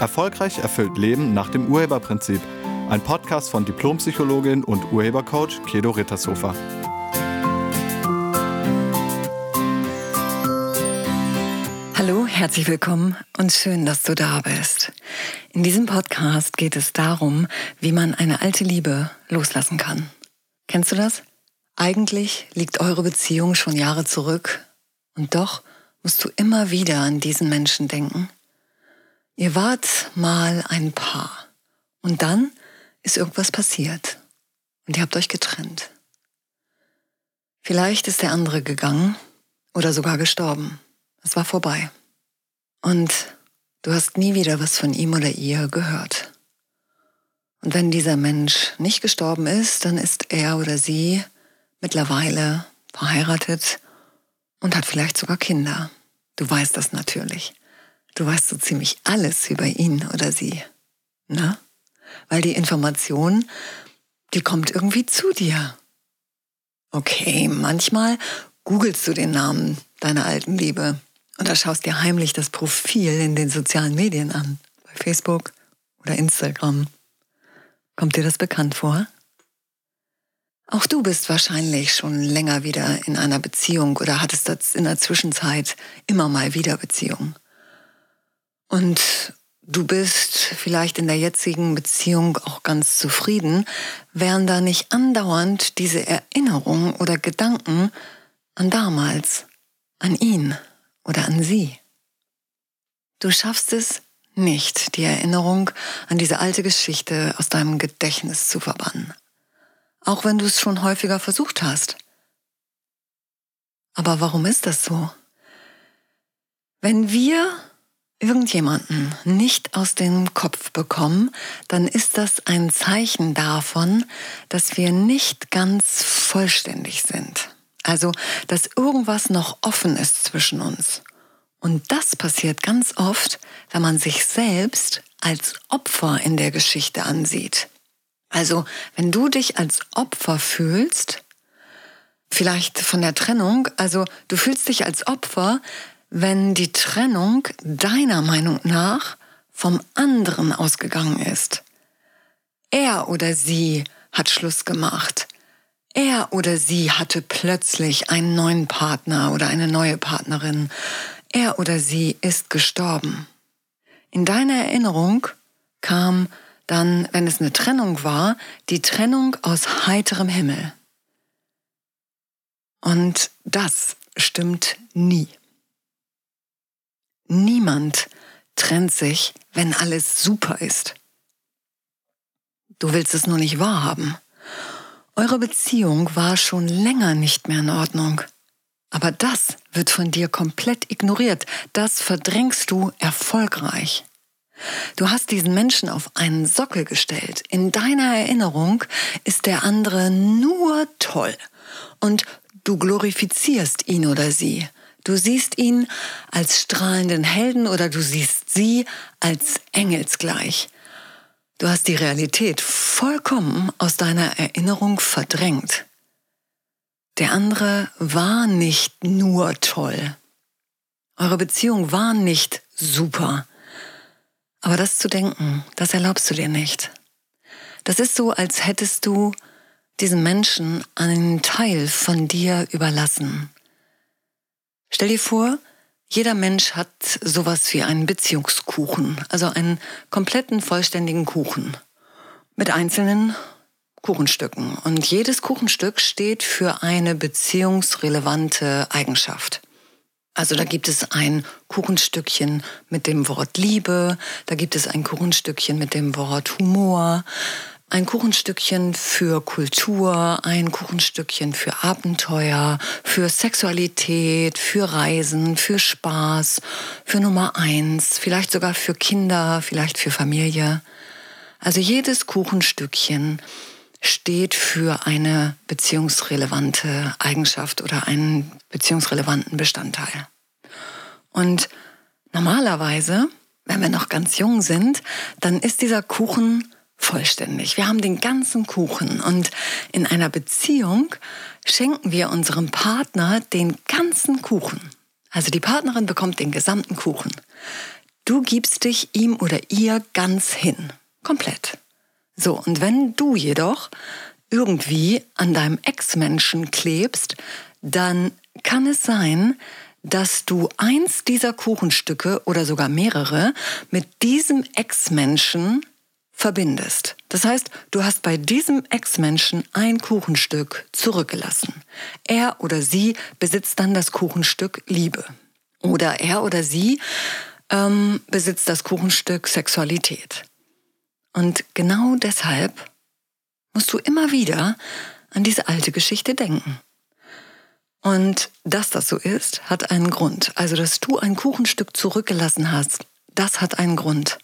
Erfolgreich erfüllt Leben nach dem Urheberprinzip. Ein Podcast von Diplompsychologin und Urhebercoach Kedo Rittershofer. Hallo, herzlich willkommen und schön, dass du da bist. In diesem Podcast geht es darum, wie man eine alte Liebe loslassen kann. Kennst du das? Eigentlich liegt eure Beziehung schon Jahre zurück und doch musst du immer wieder an diesen Menschen denken Ihr wart mal ein Paar und dann ist irgendwas passiert und ihr habt euch getrennt. Vielleicht ist der andere gegangen oder sogar gestorben. Es war vorbei. Und du hast nie wieder was von ihm oder ihr gehört. Und wenn dieser Mensch nicht gestorben ist, dann ist er oder sie mittlerweile verheiratet und hat vielleicht sogar Kinder. Du weißt das natürlich. Du weißt so ziemlich alles über ihn oder sie. Ne? Weil die Information, die kommt irgendwie zu dir. Okay, manchmal googelst du den Namen deiner alten Liebe und da schaust dir heimlich das Profil in den sozialen Medien an, bei Facebook oder Instagram. Kommt dir das bekannt vor? Auch du bist wahrscheinlich schon länger wieder in einer Beziehung oder hattest in der Zwischenzeit immer mal wieder Beziehung. Und du bist vielleicht in der jetzigen Beziehung auch ganz zufrieden, wären da nicht andauernd diese Erinnerungen oder Gedanken an damals, an ihn oder an sie. Du schaffst es nicht, die Erinnerung an diese alte Geschichte aus deinem Gedächtnis zu verbannen. Auch wenn du es schon häufiger versucht hast. Aber warum ist das so? Wenn wir irgendjemanden nicht aus dem Kopf bekommen, dann ist das ein Zeichen davon, dass wir nicht ganz vollständig sind. Also, dass irgendwas noch offen ist zwischen uns. Und das passiert ganz oft, wenn man sich selbst als Opfer in der Geschichte ansieht. Also, wenn du dich als Opfer fühlst, vielleicht von der Trennung, also du fühlst dich als Opfer, wenn die Trennung deiner Meinung nach vom anderen ausgegangen ist. Er oder sie hat Schluss gemacht. Er oder sie hatte plötzlich einen neuen Partner oder eine neue Partnerin. Er oder sie ist gestorben. In deiner Erinnerung kam dann, wenn es eine Trennung war, die Trennung aus heiterem Himmel. Und das stimmt nie. Niemand trennt sich, wenn alles super ist. Du willst es nur nicht wahrhaben. Eure Beziehung war schon länger nicht mehr in Ordnung. Aber das wird von dir komplett ignoriert. Das verdrängst du erfolgreich. Du hast diesen Menschen auf einen Sockel gestellt. In deiner Erinnerung ist der andere nur toll. Und du glorifizierst ihn oder sie. Du siehst ihn als strahlenden Helden oder du siehst sie als engelsgleich. Du hast die Realität vollkommen aus deiner Erinnerung verdrängt. Der andere war nicht nur toll. Eure Beziehung war nicht super. Aber das zu denken, das erlaubst du dir nicht. Das ist so, als hättest du diesen Menschen einen Teil von dir überlassen. Stell dir vor, jeder Mensch hat sowas wie einen Beziehungskuchen, also einen kompletten, vollständigen Kuchen mit einzelnen Kuchenstücken. Und jedes Kuchenstück steht für eine beziehungsrelevante Eigenschaft. Also da gibt es ein Kuchenstückchen mit dem Wort Liebe, da gibt es ein Kuchenstückchen mit dem Wort Humor, ein Kuchenstückchen für Kultur, ein Kuchenstückchen für Abenteuer, für Sexualität, für Reisen, für Spaß, für Nummer eins, vielleicht sogar für Kinder, vielleicht für Familie. Also jedes Kuchenstückchen steht für eine beziehungsrelevante Eigenschaft oder einen beziehungsrelevanten Bestandteil. Und normalerweise, wenn wir noch ganz jung sind, dann ist dieser Kuchen vollständig. Wir haben den ganzen Kuchen und in einer Beziehung schenken wir unserem Partner den ganzen Kuchen. Also die Partnerin bekommt den gesamten Kuchen. Du gibst dich ihm oder ihr ganz hin. Komplett. So, und wenn du jedoch irgendwie an deinem Ex-Menschen klebst, dann kann es sein, dass du eins dieser Kuchenstücke oder sogar mehrere mit diesem Ex-Menschen verbindest. Das heißt, du hast bei diesem Ex-Menschen ein Kuchenstück zurückgelassen. Er oder sie besitzt dann das Kuchenstück Liebe. Oder er oder sie ähm, besitzt das Kuchenstück Sexualität. Und genau deshalb musst du immer wieder an diese alte Geschichte denken. Und dass das so ist, hat einen Grund. Also, dass du ein Kuchenstück zurückgelassen hast, das hat einen Grund.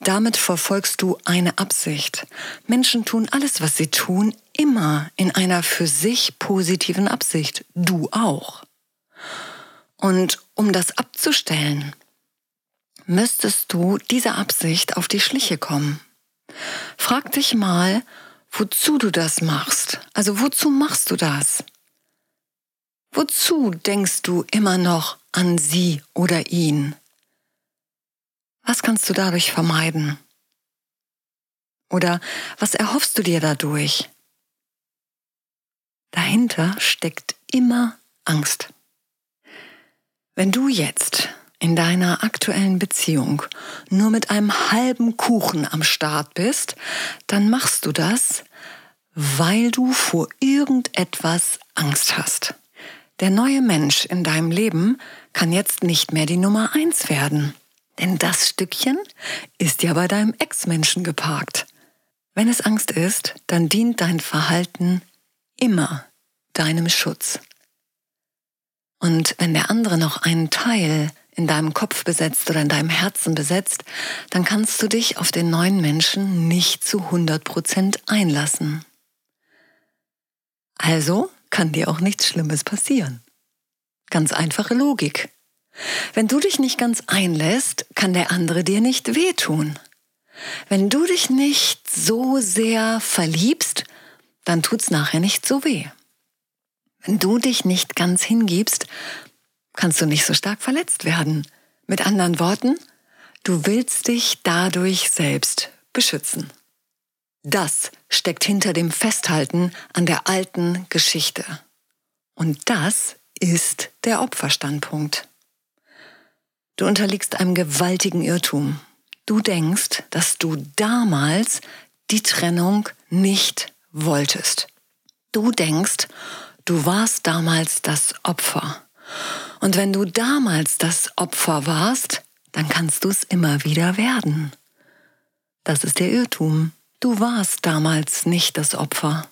Damit verfolgst du eine Absicht. Menschen tun alles, was sie tun, immer in einer für sich positiven Absicht. Du auch. Und um das abzustellen, müsstest du dieser Absicht auf die Schliche kommen. Frag dich mal, wozu du das machst. Also wozu machst du das? Wozu denkst du immer noch an sie oder ihn? Was kannst du dadurch vermeiden? Oder was erhoffst du dir dadurch? Dahinter steckt immer Angst. Wenn du jetzt in deiner aktuellen Beziehung nur mit einem halben Kuchen am Start bist, dann machst du das, weil du vor irgendetwas Angst hast. Der neue Mensch in deinem Leben kann jetzt nicht mehr die Nummer eins werden. Denn das Stückchen ist ja bei deinem Ex-Menschen geparkt. Wenn es Angst ist, dann dient dein Verhalten immer deinem Schutz. Und wenn der andere noch einen Teil in deinem Kopf besetzt oder in deinem Herzen besetzt, dann kannst du dich auf den neuen Menschen nicht zu 100 Prozent einlassen. Also kann dir auch nichts Schlimmes passieren. Ganz einfache Logik. Wenn du dich nicht ganz einlässt, kann der andere dir nicht wehtun. Wenn du dich nicht so sehr verliebst, dann tut's nachher nicht so weh. Wenn du dich nicht ganz hingibst, kannst du nicht so stark verletzt werden. Mit anderen Worten, du willst dich dadurch selbst beschützen. Das steckt hinter dem Festhalten an der alten Geschichte. Und das ist der Opferstandpunkt. Du unterliegst einem gewaltigen Irrtum. Du denkst, dass du damals die Trennung nicht wolltest. Du denkst, du warst damals das Opfer. Und wenn du damals das Opfer warst, dann kannst du es immer wieder werden. Das ist der Irrtum. Du warst damals nicht das Opfer.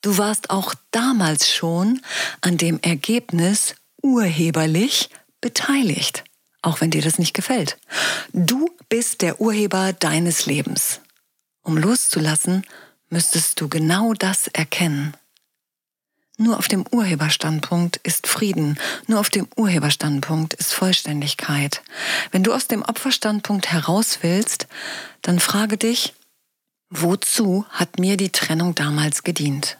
Du warst auch damals schon an dem Ergebnis urheberlich beteiligt, auch wenn dir das nicht gefällt. Du bist der Urheber deines Lebens. Um loszulassen, müsstest du genau das erkennen. Nur auf dem Urheberstandpunkt ist Frieden, nur auf dem Urheberstandpunkt ist Vollständigkeit. Wenn du aus dem Opferstandpunkt heraus willst, dann frage dich, wozu hat mir die Trennung damals gedient?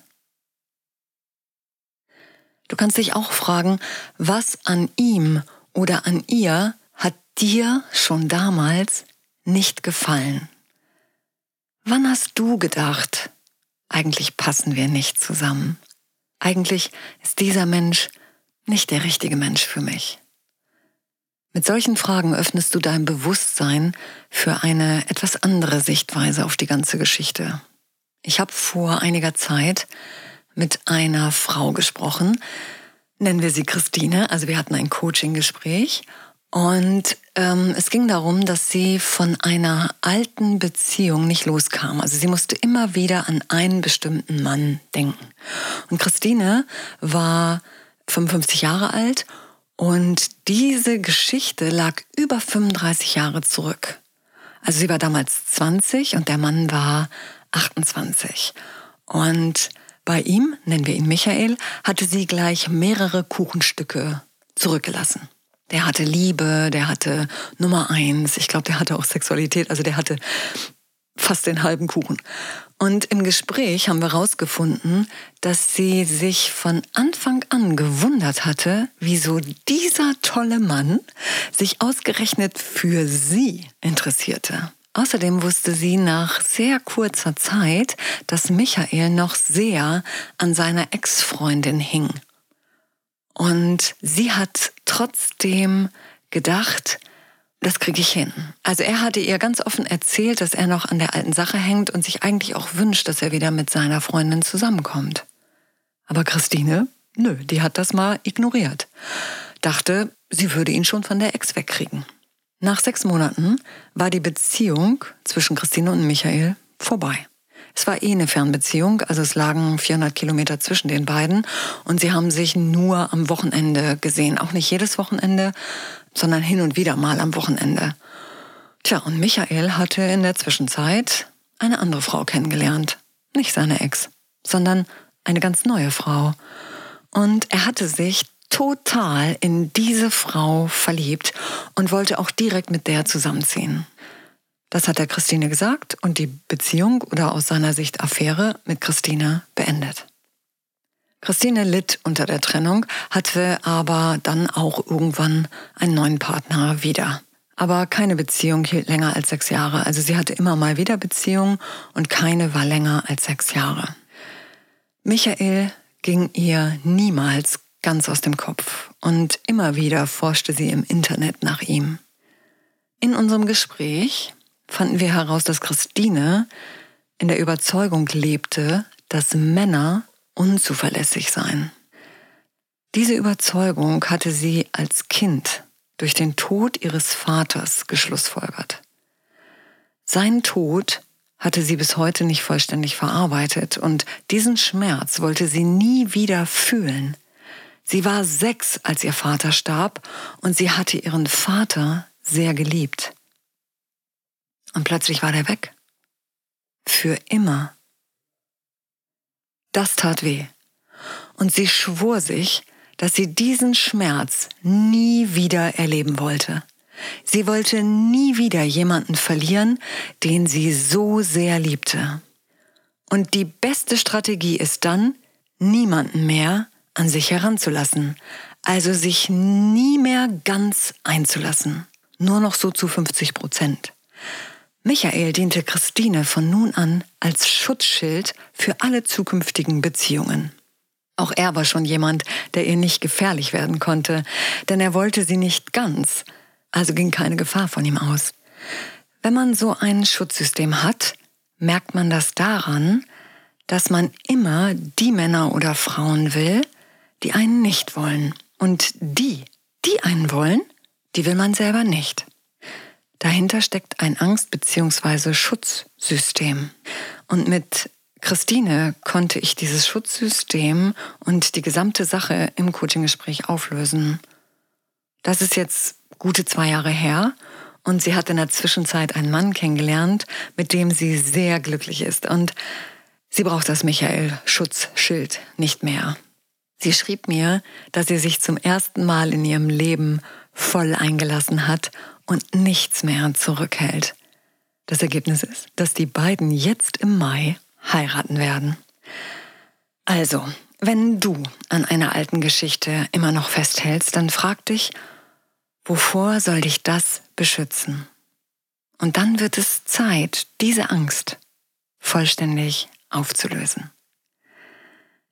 Du kannst dich auch fragen, was an ihm oder an ihr hat dir schon damals nicht gefallen? Wann hast du gedacht, eigentlich passen wir nicht zusammen? Eigentlich ist dieser Mensch nicht der richtige Mensch für mich. Mit solchen Fragen öffnest du dein Bewusstsein für eine etwas andere Sichtweise auf die ganze Geschichte. Ich habe vor einiger Zeit mit einer Frau gesprochen, nennen wir sie Christine. Also wir hatten ein Coaching-Gespräch und ähm, es ging darum, dass sie von einer alten Beziehung nicht loskam. Also sie musste immer wieder an einen bestimmten Mann denken. Und Christine war 55 Jahre alt und diese Geschichte lag über 35 Jahre zurück. Also sie war damals 20 und der Mann war 28. Und bei ihm, nennen wir ihn Michael, hatte sie gleich mehrere Kuchenstücke zurückgelassen. Der hatte Liebe, der hatte Nummer eins. Ich glaube, der hatte auch Sexualität. Also der hatte fast den halben Kuchen. Und im Gespräch haben wir herausgefunden, dass sie sich von Anfang an gewundert hatte, wieso dieser tolle Mann sich ausgerechnet für sie interessierte. Außerdem wusste sie nach sehr kurzer Zeit, dass Michael noch sehr an seiner Ex-Freundin hing. Und sie hat trotzdem gedacht, das kriege ich hin. Also er hatte ihr ganz offen erzählt, dass er noch an der alten Sache hängt und sich eigentlich auch wünscht, dass er wieder mit seiner Freundin zusammenkommt. Aber Christine, nö, die hat das mal ignoriert. Dachte, sie würde ihn schon von der Ex wegkriegen. Nach sechs Monaten war die Beziehung zwischen Christine und Michael vorbei. Es war eh eine Fernbeziehung, also es lagen 400 Kilometer zwischen den beiden und sie haben sich nur am Wochenende gesehen. Auch nicht jedes Wochenende, sondern hin und wieder mal am Wochenende. Tja, und Michael hatte in der Zwischenzeit eine andere Frau kennengelernt. Nicht seine Ex, sondern eine ganz neue Frau. Und er hatte sich total in diese Frau verliebt und wollte auch direkt mit der zusammenziehen. Das hat er Christine gesagt und die Beziehung oder aus seiner Sicht Affäre mit Christine beendet. Christine litt unter der Trennung, hatte aber dann auch irgendwann einen neuen Partner wieder. Aber keine Beziehung hielt länger als sechs Jahre. Also sie hatte immer mal wieder Beziehungen und keine war länger als sechs Jahre. Michael ging ihr niemals ganz aus dem Kopf und immer wieder forschte sie im Internet nach ihm. In unserem Gespräch fanden wir heraus, dass Christine in der Überzeugung lebte, dass Männer unzuverlässig seien. Diese Überzeugung hatte sie als Kind durch den Tod ihres Vaters geschlussfolgert. Sein Tod hatte sie bis heute nicht vollständig verarbeitet und diesen Schmerz wollte sie nie wieder fühlen. Sie war sechs, als ihr Vater starb, und sie hatte ihren Vater sehr geliebt. Und plötzlich war der weg. Für immer. Das tat weh. Und sie schwor sich, dass sie diesen Schmerz nie wieder erleben wollte. Sie wollte nie wieder jemanden verlieren, den sie so sehr liebte. Und die beste Strategie ist dann, niemanden mehr an sich heranzulassen, also sich nie mehr ganz einzulassen, nur noch so zu 50 Prozent. Michael diente Christine von nun an als Schutzschild für alle zukünftigen Beziehungen. Auch er war schon jemand, der ihr nicht gefährlich werden konnte, denn er wollte sie nicht ganz, also ging keine Gefahr von ihm aus. Wenn man so ein Schutzsystem hat, merkt man das daran, dass man immer die Männer oder Frauen will, die einen nicht wollen. Und die, die einen wollen, die will man selber nicht. Dahinter steckt ein Angst- bzw. Schutzsystem. Und mit Christine konnte ich dieses Schutzsystem und die gesamte Sache im Coaching-Gespräch auflösen. Das ist jetzt gute zwei Jahre her und sie hat in der Zwischenzeit einen Mann kennengelernt, mit dem sie sehr glücklich ist. Und sie braucht das Michael-Schutzschild nicht mehr. Sie schrieb mir, dass sie sich zum ersten Mal in ihrem Leben voll eingelassen hat und nichts mehr zurückhält. Das Ergebnis ist, dass die beiden jetzt im Mai heiraten werden. Also, wenn du an einer alten Geschichte immer noch festhältst, dann frag dich, wovor soll dich das beschützen? Und dann wird es Zeit, diese Angst vollständig aufzulösen.